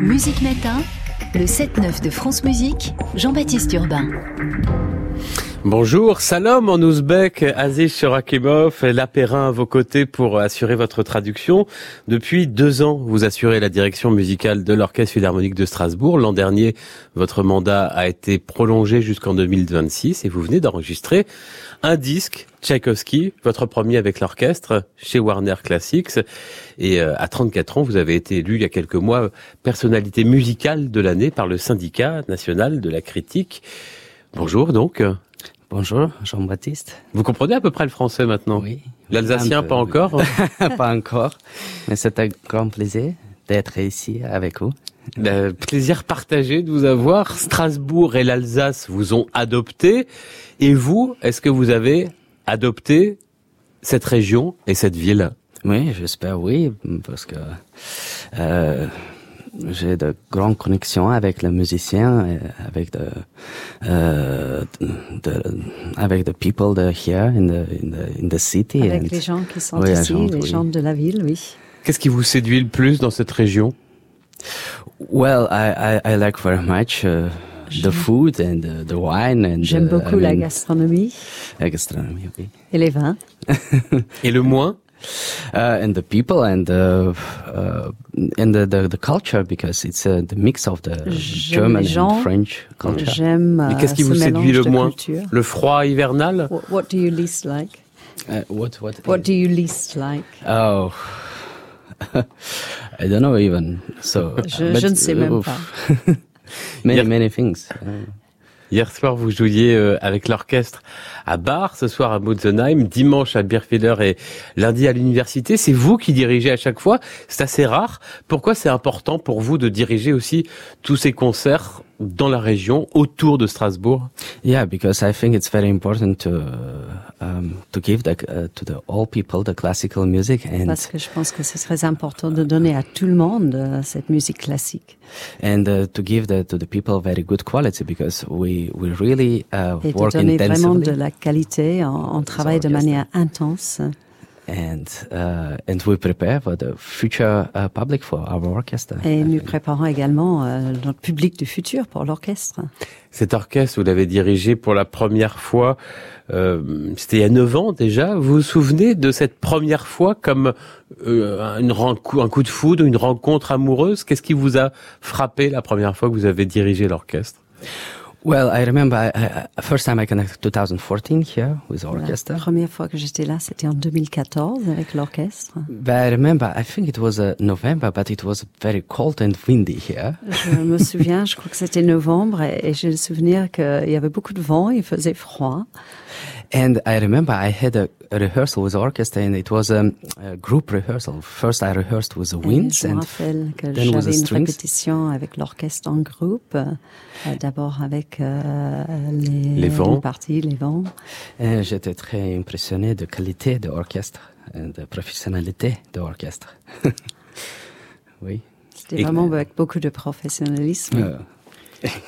Musique Matin, le 7-9 de France Musique, Jean-Baptiste Urbain. Bonjour, salam en ouzbek, Aziz Shorakimov, l'apérin à vos côtés pour assurer votre traduction. Depuis deux ans, vous assurez la direction musicale de l'Orchestre Philharmonique de Strasbourg. L'an dernier, votre mandat a été prolongé jusqu'en 2026 et vous venez d'enregistrer un disque, Tchaïkovski, votre premier avec l'orchestre, chez Warner Classics. Et euh, à 34 ans, vous avez été élu il y a quelques mois personnalité musicale de l'année par le syndicat national de la critique. Bonjour donc. Bonjour, Jean-Baptiste. Vous comprenez à peu près le français maintenant Oui. L'alsacien, pas encore Pas encore, mais c'est un grand plaisir d'être ici avec vous. Le plaisir partagé de vous avoir. Strasbourg et l'Alsace vous ont adopté. Et vous, est-ce que vous avez adopté cette région et cette ville? Oui, j'espère oui, parce que euh, j'ai de grandes connexions avec les musiciens, avec the, euh, the, avec the people that here in the in the in the city. Avec and- les gens qui sont Oui, ici, les oui. gens de la ville, oui. Qu'est-ce qui vous séduit le plus dans cette région? Well, I I, I like very much. Uh, the food and the, the wine and J'aime uh, beaucoup I la mean, gastronomie la gastronomie, oui. et les vins. Et le moins? And the people and the uh, and the, the the culture because it's uh, the mix of the German gens. and French culture. J'aime Mais euh, qu'est-ce qui vous séduit le moins cultures. Le froid hivernal What, what do you least like? Uh, what what? What do you least like? Oh, I don't know even. So Je, but, je ne sais même pas. many many things. Hier soir, vous jouiez euh, avec l'orchestre à Bar, ce soir à Mutzenheim, dimanche à Birfelder et lundi à l'université. C'est vous qui dirigez à chaque fois. C'est assez rare. Pourquoi c'est important pour vous de diriger aussi tous ces concerts dans la région, autour de Strasbourg. Yeah, because I think it's very important to uh, um, to give the, uh, to the all people the classical music and Parce que je pense que c'est très important de donner à tout le monde euh, cette musique classique. and uh, to give the, to the people very good quality because we we really uh, et de work donner vraiment de la qualité. On, on travaille de manière intense and uh, and we prepare for the future uh, public for our orchestra. et nous préparons également euh, notre public du futur pour l'orchestre. Cet orchestre, vous l'avez dirigé pour la première fois, euh, c'était il y a neuf ans déjà. Vous vous souvenez de cette première fois comme euh, une un coup de foudre, une rencontre amoureuse? Qu'est-ce qui vous a frappé la première fois que vous avez dirigé l'orchestre? Well, I remember I, I, first time I connected 2014 here with La orchestra. première fois que j'étais là, c'était en 2014 avec l'orchestre. But I remember, I think it was uh, November, but it was very cold and windy here. Je me souviens, je crois que c'était novembre et, et j'ai le souvenir qu'il y avait beaucoup de vent, il faisait froid. And I remember I had a, a rehearsal with orchestra and it was um, a group rehearsal. First I rehearsed with the winds and then with the j'avais une strings. répétition avec l'orchestre en groupe, euh, d'abord avec euh, les, Les vents. les parties, les vents. Et j'étais très impressionné de qualité de l'orchestre et de professionnalité de l'orchestre. oui. C'était Et- vraiment avec beaucoup de professionnalisme. Euh,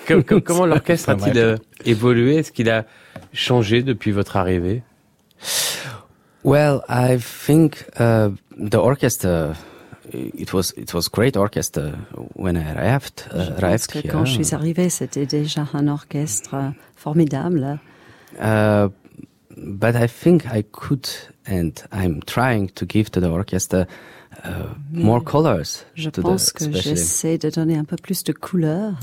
Com- com- Comment l'orchestre a-t-il euh, évolué? Est-ce qu'il a changé depuis votre arrivée? Well, I think uh, the orchestra. It was it was great orchestra when I arrived. Je Uh, pense arrived que here. quand je suis arrivée, c'était déjà un orchestre euh, formidable. Uh, but I think I could, and I'm trying to give to the orchestra uh, more colors. Je to pense the, que especially, j'essaie de donner un peu plus de couleurs.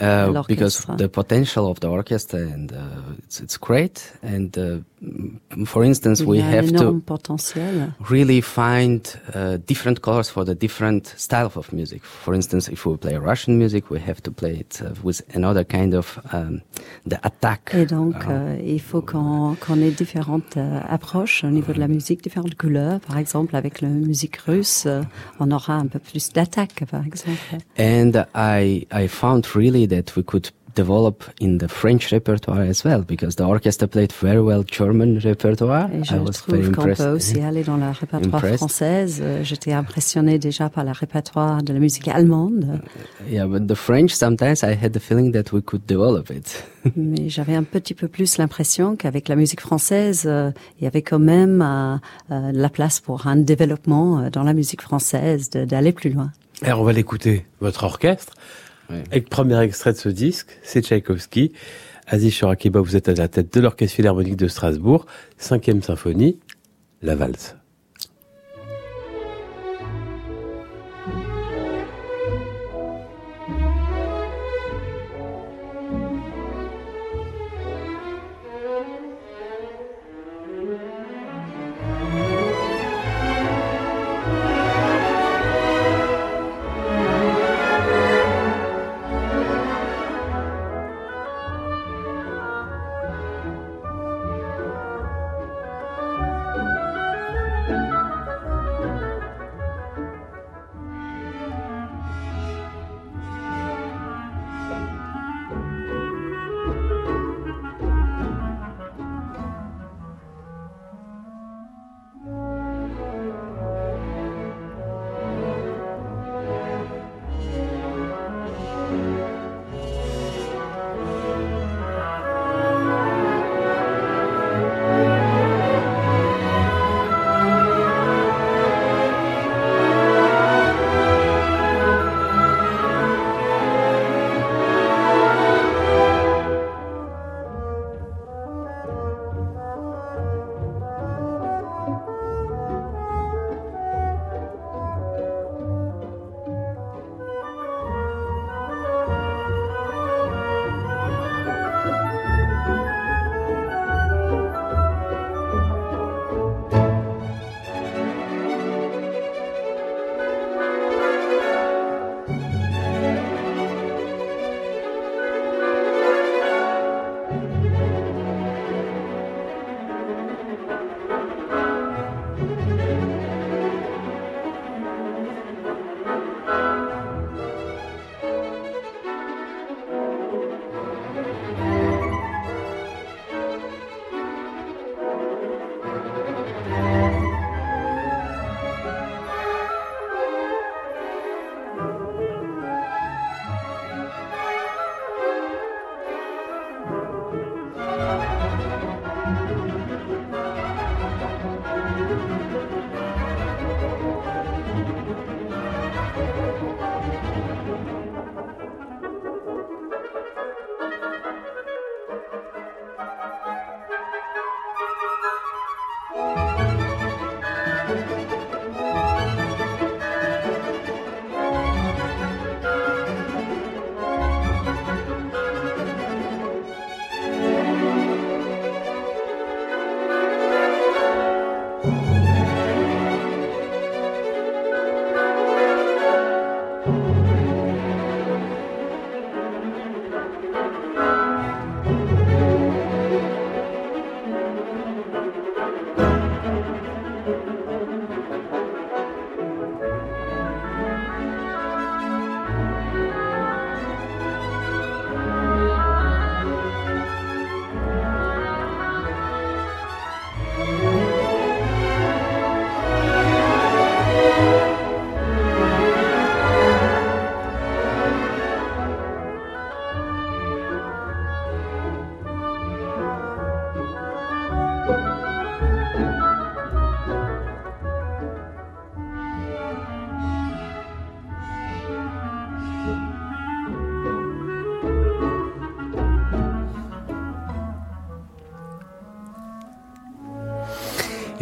uh, l'orchestre. because the potential of the orchestra and uh, it's it's great. And uh, for instance, we y a un have to potentiel. really find uh, different colors for the different styles of music. For instance, if we play Russian music, we have to play it uh, with another kind of um, the attack. Et donc, uh, euh, il faut qu'on qu'on ait différentes euh, approches au niveau de la musique, différentes couleurs. Par exemple, avec la musique russe, euh, on aura un peu plus d'attaque, par exemple. And I I found really that we could develop in the French repertoire as well because the orchestra played very well German repertoire. Et je I was trouve qu'on impressed. peut aussi aller dans la répertoire Impressed. française. Euh, J'étais impressionnée déjà par la répertoire de la musique allemande, Yeah, but the French sometimes I had the feeling that we could develop it. mais j'avais un petit peu plus l'impression qu'avec la musique française, euh, il y avait quand même euh, la place pour un développement dans la musique française, d'aller plus loin. Alors on va l'écouter, votre orchestre. Et premier extrait de ce disque, c'est Tchaïkovski. Aziz Chorakiba, vous êtes à la tête de l'Orchestre Philharmonique de Strasbourg, cinquième symphonie, la valse.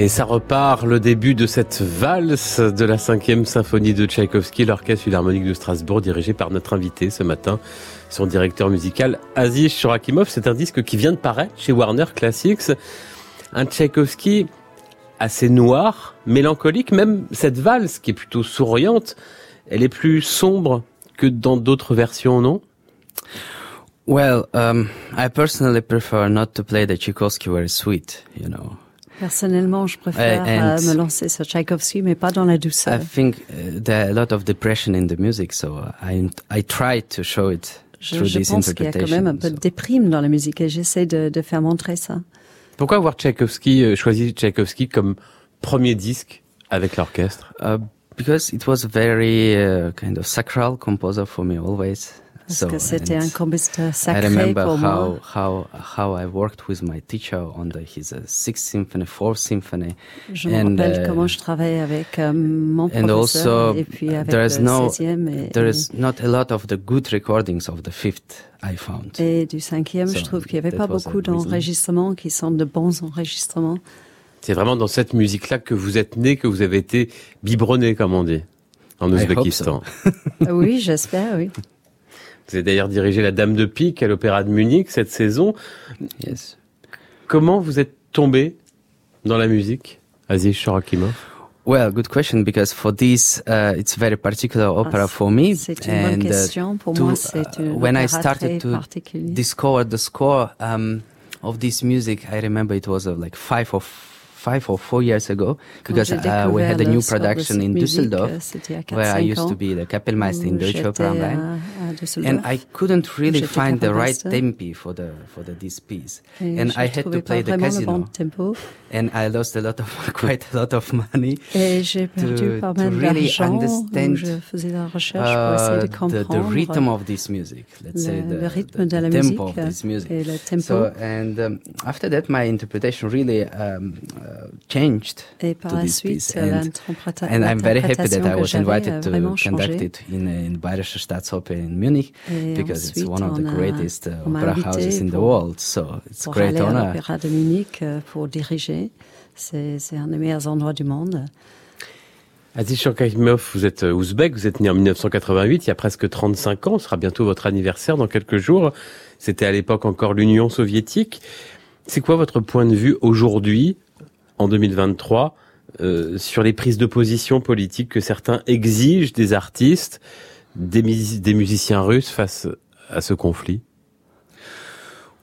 Et ça repart le début de cette valse de la cinquième symphonie de Tchaïkovski, l'orchestre philharmonique de Strasbourg, dirigé par notre invité ce matin, son directeur musical Aziz Shorakimov. C'est un disque qui vient de paraître chez Warner Classics. Un Tchaïkovski assez noir, mélancolique, même cette valse qui est plutôt souriante, elle est plus sombre que dans d'autres versions, non? Well, um, I personally prefer not to play the Tchaikovsky very sweet, you know. Personnellement, je préfère uh, me lancer sur Tchaïkovski, mais pas dans la douceur. I think uh, there are a lot of depression in the music, so I I try to show it je, through je this pense qu'il y a quand même un peu de déprime dans la musique et j'essaie de, de faire montrer ça. Pourquoi avoir Tchaïkovski euh, choisi Tchaïkovski comme premier disque avec l'orchestre? Uh, Because it was a very uh, kind of sacral composer for me always. Parce So, que c'était and un compositeur I sacré remember pour moi. how how how I worked with my teacher on the his uh, sixth symphony, fourth symphony, Je me and, rappelle uh, comment je travaillais avec euh, mon professeur also et puis avec there is le no 16e et, there is not a lot of the good recordings of the fifth I found. et du cinquième. So, je trouve qu'il n'y avait that pas beaucoup d'enregistrements qui sont de bons enregistrements. C'est vraiment dans cette musique-là que vous êtes né, que vous avez été biberonné, comme on dit, en I Ouzbékistan. Ah oui, j'espère, oui. Vous avez d'ailleurs dirigé la Dame de Pique à l'Opéra de Munich cette saison. Yes. Comment vous êtes tombé dans la musique, Aziz Shorakimov Well, good question because for this uh, it's very particular opera for me. Ah, C'est une bonne and uh, question. Pour to- moi, c'est uh, une when I started to discover the score um, of this music, I remember it was uh, like five or five or four years ago because uh, we had a new le score de production in Düsseldorf euh, where I used to be the Kapellmeister in Deutsche Opera am Rhein. à, à And I couldn't really find the right tempi for the for the this piece, Et and I had to play the bon casino, tempo. and I lost a lot of quite a lot of money. Et j'ai perdu to- to really understand, je faisais la recherche pour essayer Uh, the, the rhythm of this music, let's say the, the- the musique tempo of this music. et le tempo. So and um, after that, my interpretation really um, uh, changed et par to la this suite, piece, and, l'interpréta- and I'm very happy that I l'interprétation que was invited to vraiment conduct it in, in Bayerische Staatsoper in Munich Et because it's ensuite, one of the greatest uh, opera invité houses in the world. So it's a pour great aller à honor. l'Opéra de Munich euh, pour diriger. C'est c'est un des meilleurs endroits du monde. Aziz Shorakimov, vous êtes euh, ouzbek, vous êtes né en 1988, il y a presque 35 ans, ce sera bientôt votre anniversaire dans quelques jours. C'était à l'époque encore l'Union soviétique. C'est quoi votre point de vue aujourd'hui, en 2023, euh, sur les prises de position politiques que certains exigent des artistes, des, mus- des musiciens russes face à ce conflit?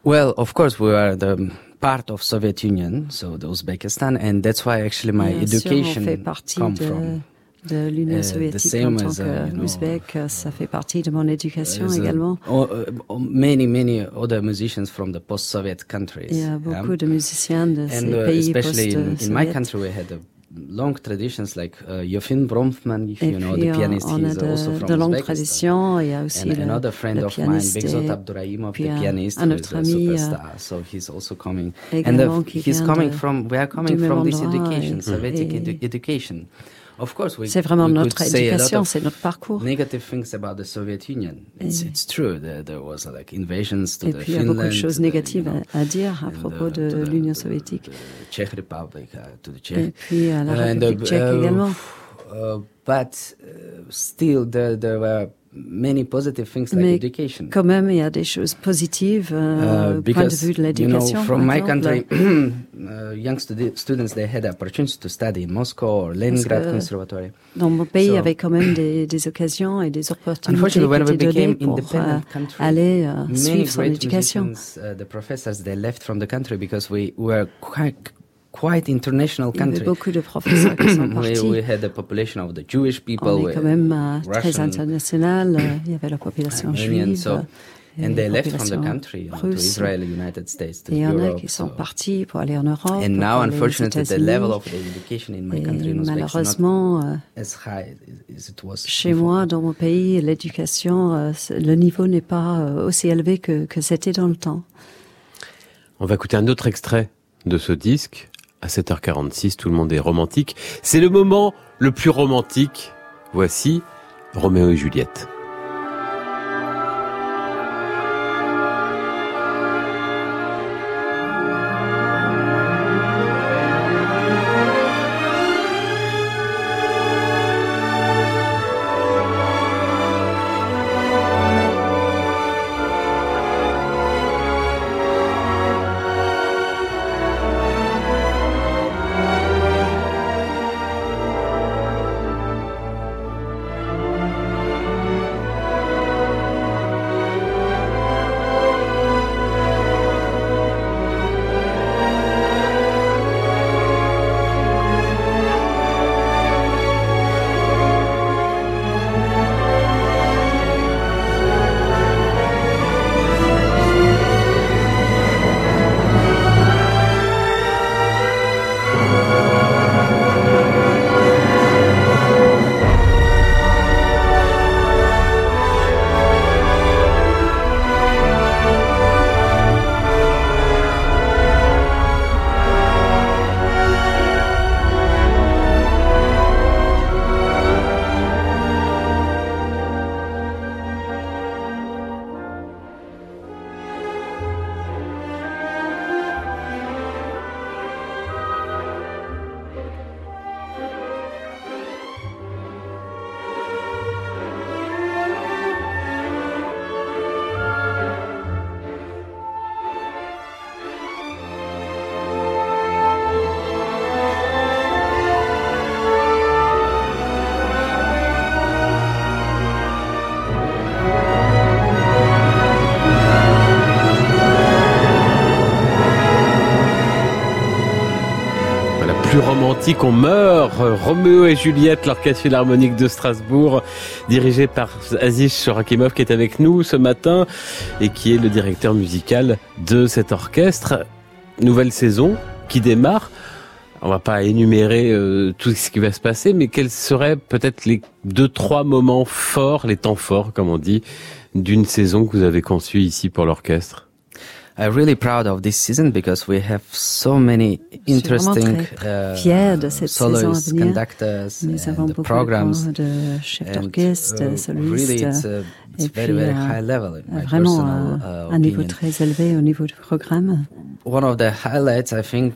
Well, of course, we are the part of Soviet Union, so the Uzbekistan, and that's why actually my Bien sûr, education on fait partie come de, from. De l'Union uh, the soviétique en tant as, uh, you know, qu'ouzbek. ça fait partie de mon éducation uh, également. oh, uh, many, many other musicians from the post-Soviet countries. Il y a yeah. beaucoup de musiciens de ces And uh, pays especially in, my post-soviétiques. country, we had uh, long traditions like uh, Yofim Bromfman, if you know, the pianist, on a he's also de, from de longues traditions. Il y a aussi And le, another friend le of mine, Begzot puis the un- pianist, un who is autre a ami, euh, superstar. So he's also coming. And the, qui he's coming de- from, we are coming from this education, et- Sovietic et- edu- education. Of course, we, C'est vraiment notre éducation, c'est notre parcours. negative things about the Soviet Union. It's, Et- it's true. There, there was like invasions to Et the puis il y a beaucoup de choses to the, you négatives know, à, à dire à propos de l'Union soviétique. the Czech Republic, uh, to the Et Czech. puis à la République uh, tchèque également. uh, but uh, still, there, there were many positive things like Mais education. Quand même, il y a des choses positives euh, Uh, au point de vue de l'éducation. you know, from my exemple. country, uh, young studi- students they had the opportunity to study in Moscow or Leningrad Conservatory. Dans mon pays, il y So- avait quand même des, des occasions et des opportunités Unfortunately, when we qui étaient données became pour euh, independent country, aller euh, many suivre son great éducation. uh, the professors, they left from the country because we were quite, quite international Il y avait country. beaucoup de professeurs qui sont we, partis. we had the population of the Jewish people. On est we- quand même euh, très international. euh, Il y avait la population juive. so- euh, et and they left from the country you know, to russe. Israel, United States, to Et il y en a Europe. qui sont so- partis pour aller en Europe. And now, unfortunately, the États-Unis. level of education in my Et country in not malheureusement, as high as it was chez before. moi, dans mon pays, l'éducation, le niveau n'est pas aussi élevé que, que c'était dans le temps. On va écouter un autre extrait de ce disque. À 7h46, tout le monde est romantique. C'est le moment le plus romantique. Voici Roméo et Juliette. Dramatique, on meurt. Roméo et Juliette, l'orchestre philharmonique de Strasbourg, dirigé par Aziz Shorakimov, qui est avec nous ce matin et qui est le directeur musical de cet orchestre. Nouvelle saison qui démarre. On va pas énumérer euh, tout ce qui va se passer, mais quels seraient peut-être les deux, trois moments forts, les temps forts, comme on dit, d'une saison que vous avez conçue ici pour l'orchestre? I'm really proud of this season because we have so many interesting uh, fier de cette saison à venir. conductors Nous avons beaucoup programs. de chefs d'orchestre, uh, solistes. really it's, uh, it's et very, puis, very high level in my vraiment uh, un niveau très élevé au niveau du programme. One of the highlights, I think,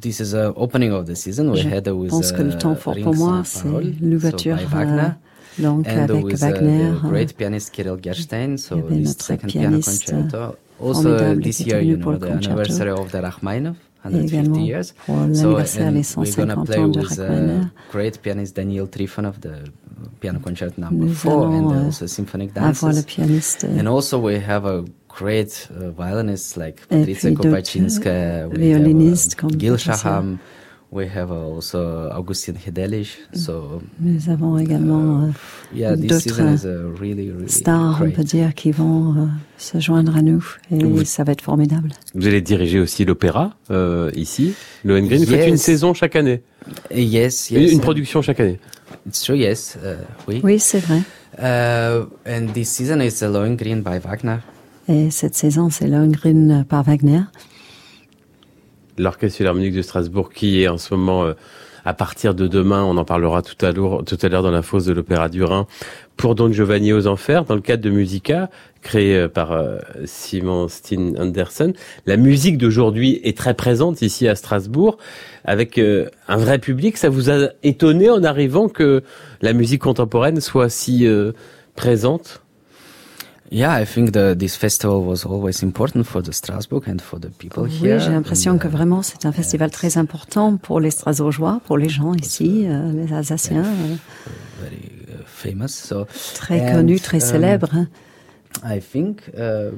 this is a opening of the season. We Je had uh, with pense que le uh, temps fort pour moi, c'est l'ouverture donc and avec with Wagner. uh, the great pianist Kirill Gerstein, so this second piano concerto. Also this year, you know, the anniversary of the Rachmaninoff, 150 years. So, we're gonna play with uh, great pianist Daniel Trifonov, the piano concerto number Nous four, and euh, also symphonic dances. pianiste. And also we have a great uh, violinists like Patricia Kopachinska, we have uh, Gil. Shaham, we have uh, also Augustin Hidelish. So Nous avons également euh, yeah, this d'autres season is uh, really, really stars, on great. peut dire, qui vont euh, se joindre à nous. Et Oui. ça va être formidable. Vous allez diriger aussi l'opéra euh, ici, Lohengrin. Vous faites Yes. une saison chaque année, Uh, Yes, une, yes. une uh, production chaque année. It's true, yes. Uh, oui. Oui, c'est vrai. Uh, and this season is uh, Lohengrin by Wagner. Et cette saison, c'est Lohengrin par Wagner. L'orchestre philharmonique de Strasbourg qui est en ce moment euh, à partir de demain, on en parlera tout à l'heure, tout à l'heure dans la fosse de l'Opéra du Rhin, pour Don Giovanni aux Enfers, dans le cadre de Musica, créé euh, par euh, Simon Steen Andersen. La musique d'aujourd'hui est très présente ici à Strasbourg, avec un vrai public. Ça vous a étonné en arrivant que la musique contemporaine soit si présente? Yeah, I think the, this festival was always important for the Strasbourg and for the people Oui, here. j'ai l'impression que uh, vraiment c'est un festival très important pour les Strasbourgeois, pour les gens ici, euh, les Alsaciens, euh, very uh, famous. So très And, connus, très um, célèbres. I think uh,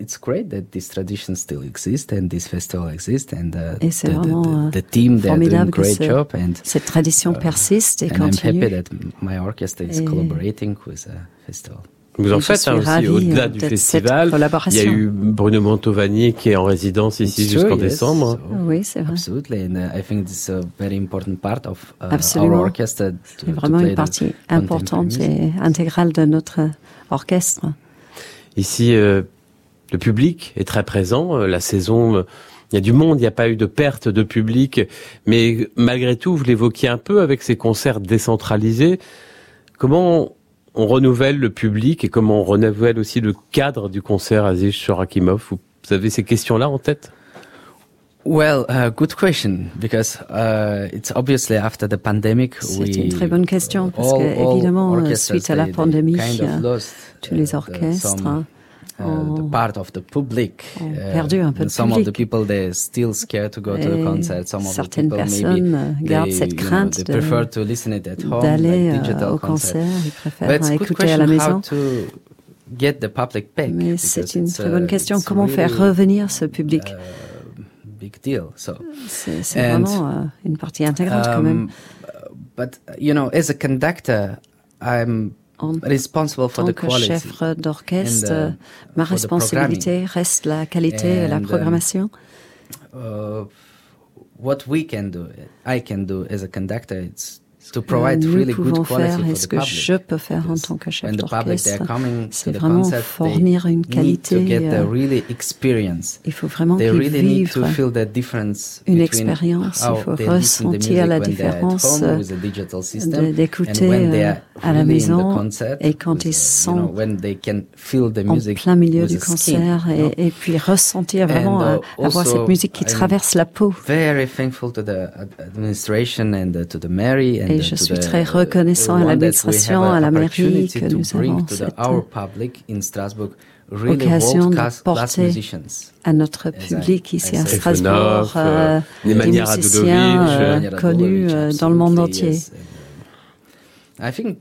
it's great that this tradition still exists and this festival exists and uh, Et c'est the, the, vraiment, the, the team they're doing que great ce- job and Cette tradition uh, persiste et and I'm happy that my orchestra is Et- collaborating with the festival. Vous en faites hein, aussi au-delà euh, du festival. Il y a eu Bruno Mantovani qui est en résidence ici jusqu'en yes. décembre. So, Oui, c'est vrai. Absolutely, and uh, I think this is a very important part of uh, Absolument. our orchestra. to- C'est to vraiment play une the partie importante et intégrale de notre orchestre. Ici, euh, le public est très présent. Euh, La saison, euh, il y a du monde, il n'y a pas eu de perte de public. Mais malgré tout, vous l'évoquiez un peu avec ces concerts décentralisés. Comment on renouvelle le public et comment on renouvelle aussi le cadre du concert Aziz Shorakimov Vous avez ces questions-là en tête? Well, uh, good question because uh, it's obviously after the pandemic. C'est we- une très bonne question, parce all- que, évidemment, suite à la pandémie, kind of euh, lost, tous les uh, orchestres some, uh, ont- the part of the public. ont uh, perdu un peu de some of the public. people they're still scared to go to the concert. Some of the people personnes euh, maybe gardent they, cette you know, crainte they prefer to listen it at home, d'aller like au concert. Ils But préfèrent it's a good écouter à la question how maison. to get the public back. Mais c'est une très uh, bonne question. Comment faire revenir ce public? uh, big deal. So. C'est vraiment euh, une partie intégrante quand même. Um, but you know, as a conductor, I'm En responsible for tant the que chef d'orchestre, uh, ma responsabilité reste la qualité et la um, programmation. Uh, what we can do, I can do as a conductor, it's to que provide nous really good pouvons quality faire et ce que public. je peux faire en tant que chef d'orchestre, coming to c'est the vraiment fournir une qualité, euh, really experience. Il faut vraiment They qu'ils really need to vivent feel the difference une expérience. Il faut ressentir la différence and d'écouter when they euh, à la maison concert et quand ils you sont know, en music plein milieu du skin, concert you know? et, puis ressentir vraiment And, euh, uh, avoir also, cette musique qui I'm traverse la peau. very thankful to the ad- administration and uh, to the Mary and Et je suis très reconnaissant à l'administration, à la mairie que nous avons cette, occasion de porter à notre public ici à Strasbourg, euh, euh, des musiciens euh, connus euh, dans le monde entier. yes. And, I think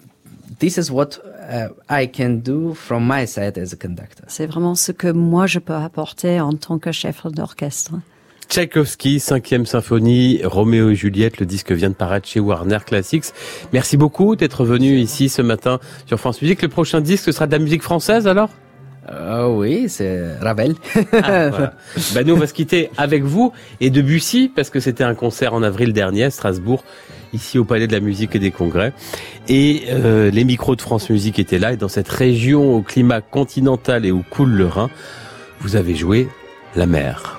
this is what uh, I can do from my side as a conductor. C'est vraiment ce que moi je peux apporter en tant que chef d'orchestre. Tchaïkovski, cinquième symphonie, Roméo et Juliette. Le disque vient de paraître chez Warner Classics. Merci beaucoup d'être venu ici ce matin sur France Musique. Le prochain disque ce sera de la musique française alors? Euh, oui, c'est Ravel. ah, voilà. bah, nous, on va se quitter avec vous et Debussy, parce que c'était un concert en avril dernier à Strasbourg, ici au Palais de la Musique et des Congrès. Et euh, les micros de France Musique étaient là, et dans cette région au climat continental et où coule le Rhin, vous avez joué la mer.